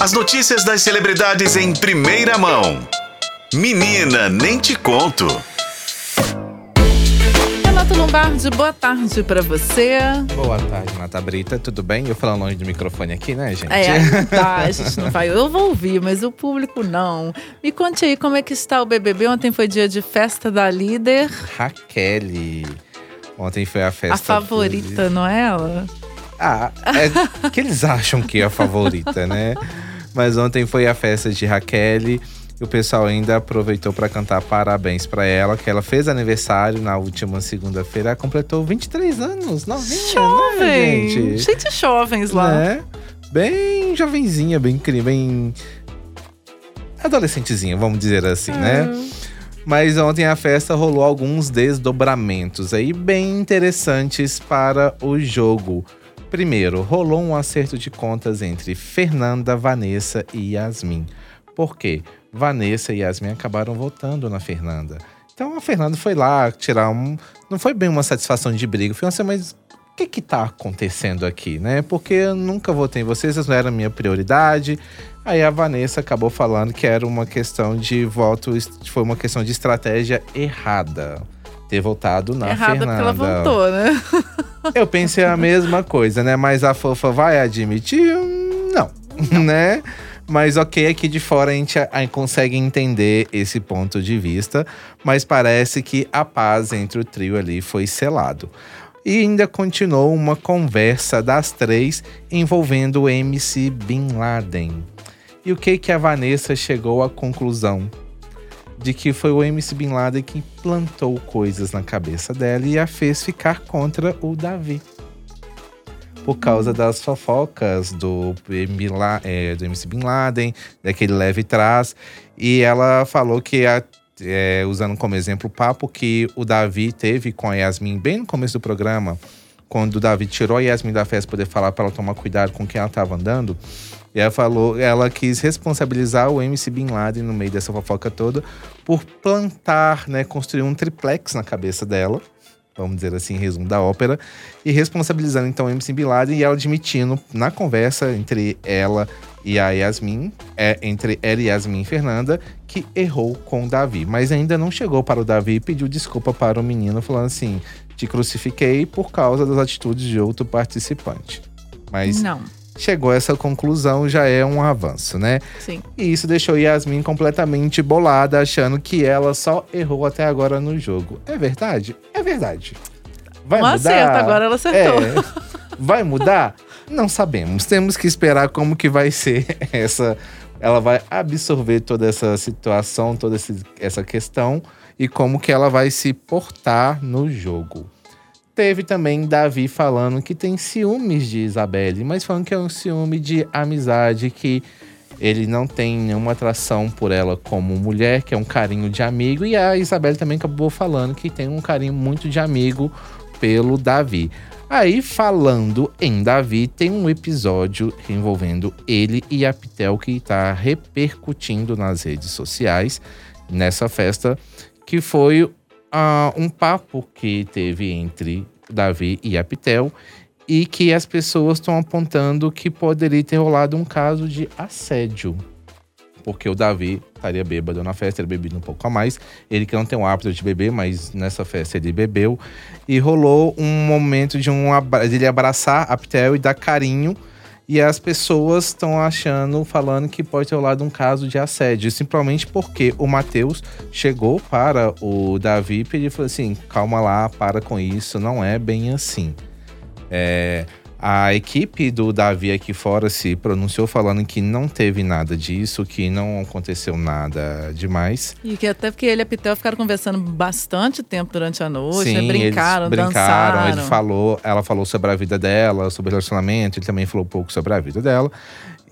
As notícias das celebridades em primeira mão. Menina, nem te conto. Renato Lombardi, boa tarde pra você. Boa tarde, Nata Brita. Tudo bem? Eu falando longe do microfone aqui, né, gente? É, tá, a gente não vai. Eu vou ouvir, mas o público não. Me conte aí como é que está o BBB. Ontem foi dia de festa da líder. Raquel. Ontem foi a festa. A favorita, não é ela? Ah, é que eles acham que é a favorita, né? Mas ontem foi a festa de Raquel. E o pessoal ainda aproveitou para cantar parabéns para ela, que ela fez aniversário na última segunda-feira. Completou 23 anos, novinha, Jovem! né, gente? De jovens lá. Né? Bem jovenzinha, bem incrível, bem adolescentezinha, vamos dizer assim, né? Mas ontem a festa rolou alguns desdobramentos aí bem interessantes para o jogo. Primeiro, rolou um acerto de contas entre Fernanda, Vanessa e Yasmin. Por quê? Vanessa e Yasmin acabaram votando na Fernanda. Então a Fernanda foi lá tirar um. Não foi bem uma satisfação de briga, foi assim, mas o que que tá acontecendo aqui, né? Porque eu nunca votei em vocês, vocês não eram minha prioridade. Aí a Vanessa acabou falando que era uma questão de voto, foi uma questão de estratégia errada. Ter votado na Errada Fernanda. porque ela voltou, né? Eu pensei a mesma coisa, né? Mas a fofa vai admitir? Hum, Não, né? Mas ok, aqui de fora a gente, a gente consegue entender esse ponto de vista, mas parece que a paz entre o trio ali foi selado. E ainda continuou uma conversa das três envolvendo o MC Bin Laden. E o que que a Vanessa chegou à conclusão? De que foi o MC Bin Laden que plantou coisas na cabeça dela e a fez ficar contra o Davi por causa das fofocas do, é, do MC Bin Laden, daquele leve trás. E ela falou que, a- é, usando como exemplo o papo que o Davi teve com a Yasmin bem no começo do programa, quando o Davi tirou a Yasmin da festa poder falar para ela tomar cuidado com quem ela estava andando. Ela falou, ela quis responsabilizar o MC Bin Laden no meio dessa fofoca toda por plantar, né, construir um triplex na cabeça dela vamos dizer assim, resumo da ópera, e responsabilizando então o MC Bin Laden e ela admitindo na conversa entre ela e a Yasmin, é, entre ela e Yasmin e Fernanda, que errou com o Davi. Mas ainda não chegou para o Davi e pediu desculpa para o menino, falando assim: te crucifiquei por causa das atitudes de outro participante. Mas Não, chegou a essa conclusão, já é um avanço, né? sim. E isso deixou Yasmin completamente bolada, achando que ela só errou até agora no jogo. É verdade? É verdade. Vai Um mudar? acerto, agora ela acertou. É. Vai mudar? Não sabemos. Temos que esperar como que vai ser essa. Ela vai absorver toda essa situação, toda essa questão e como que ela vai se portar no jogo. Teve também Davi falando que tem ciúmes de Isabelle, mas falando que é um ciúme de amizade, que ele não tem nenhuma atração por ela como mulher, que é um carinho de amigo. E a Isabelle também acabou falando que tem um carinho muito de amigo pelo Davi. Aí, falando em Davi, tem um episódio envolvendo ele e a Pitel que tá repercutindo nas redes sociais nessa festa, que foi ah, um papo que teve entre Davi e a Pitel e que as pessoas estão apontando que poderia ter rolado um caso de assédio. Porque o Davi estaria bêbado na festa, ele bebido um pouco a mais. Ele que não tem o hábito de beber, mas nessa festa ele bebeu. E rolou um momento de, um, abra- ele abraçar a Pitel e dar carinho. E as pessoas estão achando, falando que pode ter rolado um caso de assédio. Simplesmente porque o Matheus chegou para o Davi e ele falou assim: calma lá, para com isso, não é bem assim. É, a equipe do Davi aqui fora se pronunciou falando que não teve nada disso, que não aconteceu nada demais. E que até porque ele e a Pitel ficaram conversando bastante tempo durante a noite, né? Sim, brincaram, eles brincaram. dançaram. Ele falou, ela falou sobre a vida dela, sobre o relacionamento, ele também falou um pouco sobre a vida dela.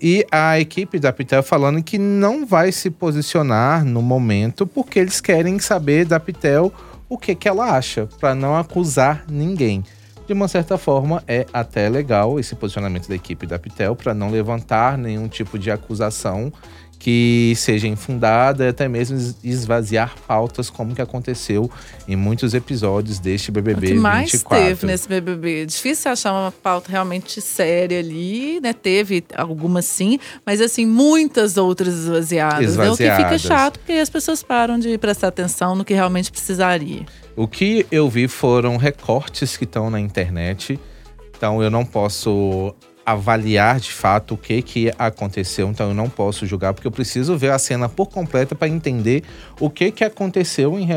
E a equipe da Pitel falando que não vai se posicionar no momento, porque eles querem saber da Pitel o que, que ela acha, para não acusar ninguém. De uma certa forma é até legal esse posicionamento da equipe da Pitel para não levantar nenhum tipo de acusação que seja infundada e até mesmo esvaziar pautas como que aconteceu em muitos episódios deste BBB o que mais 24. teve nesse BBB? Difícil achar uma pauta realmente séria ali, né? Teve algumas sim, mas assim, muitas outras esvaziadas. esvaziadas. Né? O que fica chato porque as pessoas param de prestar atenção no que realmente precisaria. O que eu vi foram recortes que estão na internet. Então eu não posso avaliar de fato o que que aconteceu, então eu não posso julgar porque eu preciso ver a cena por completa para entender o que que aconteceu em,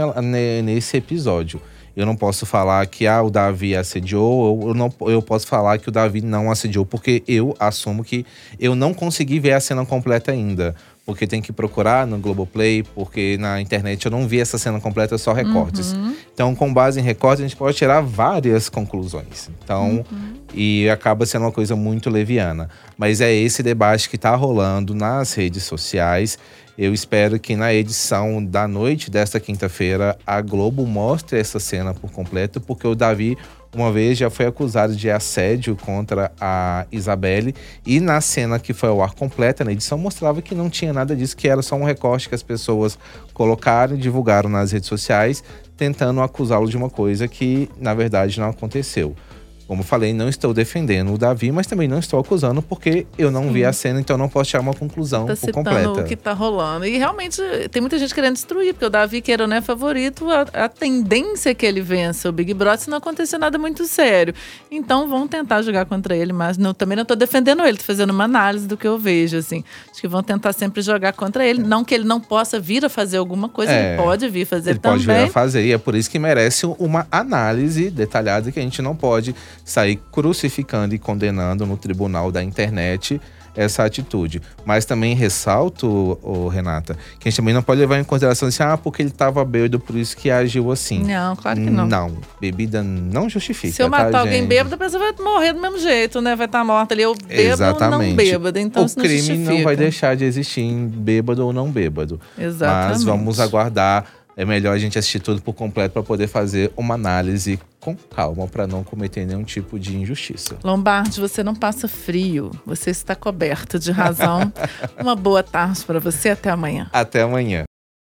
nesse episódio. Eu não posso falar que ah, o Davi assediou, eu, não, eu posso falar que o Davi não assediou, porque eu assumo que eu não consegui ver a cena completa ainda porque tem que procurar no Globoplay, porque na internet eu não vi essa cena completa, só recortes. Uhum. Então, com base em recortes, a gente pode tirar várias conclusões. Então, uhum. e acaba sendo uma coisa muito leviana. Mas é esse debate que está rolando nas redes sociais. Eu espero que na edição da noite desta quinta-feira a Globo mostre essa cena por completo, porque o Davi uma vez já foi acusado de assédio contra a Isabelle e na cena que foi ao ar completa, na edição, mostrava que não tinha nada disso, que era só um recorte que as pessoas colocaram e divulgaram nas redes sociais, tentando acusá-lo de uma coisa que na verdade não aconteceu. Como falei, não estou defendendo o Davi, mas também não estou acusando porque eu não Sim. vi a cena, então não posso tirar uma conclusão tá por completa. o que tá rolando. E realmente tem muita gente querendo destruir, porque o Davi, que era não é favorito, a, a, tendência é que ele vença o Big Brother se não acontecer nada muito sério. Então vão tentar jogar contra ele, mas não, também não estou defendendo ele, tô fazendo uma análise do que eu vejo, assim. Acho que vão tentar sempre jogar contra ele. Não que ele não possa vir a fazer alguma coisa, é, ele pode vir fazer ele também. Ele pode vir a fazer, e é por isso que merece uma análise detalhada que a gente não pode sair crucificando e condenando no tribunal da internet essa atitude. Mas também ressalto, oh, Renata, que a gente também não pode levar em consideração assim, ah, porque ele estava bêbado, por isso que agiu assim. Não, claro que não. Não, bebida não justifica. Se eu tá, matar tá, alguém gente? bêbado, a pessoa vai morrer do mesmo jeito, né? Vai estar tá morta ali, ou bêbado Exatamente. ou não bêbado. Então, o crime não, não vai deixar de existir em bêbado ou não bêbado. Exatamente. Mas vamos aguardar é melhor a gente assistir tudo por completo para poder fazer uma análise com calma, para não cometer nenhum tipo de injustiça. Lombardi, você não passa frio, você está coberto de razão. uma boa tarde para você, até amanhã. Até amanhã.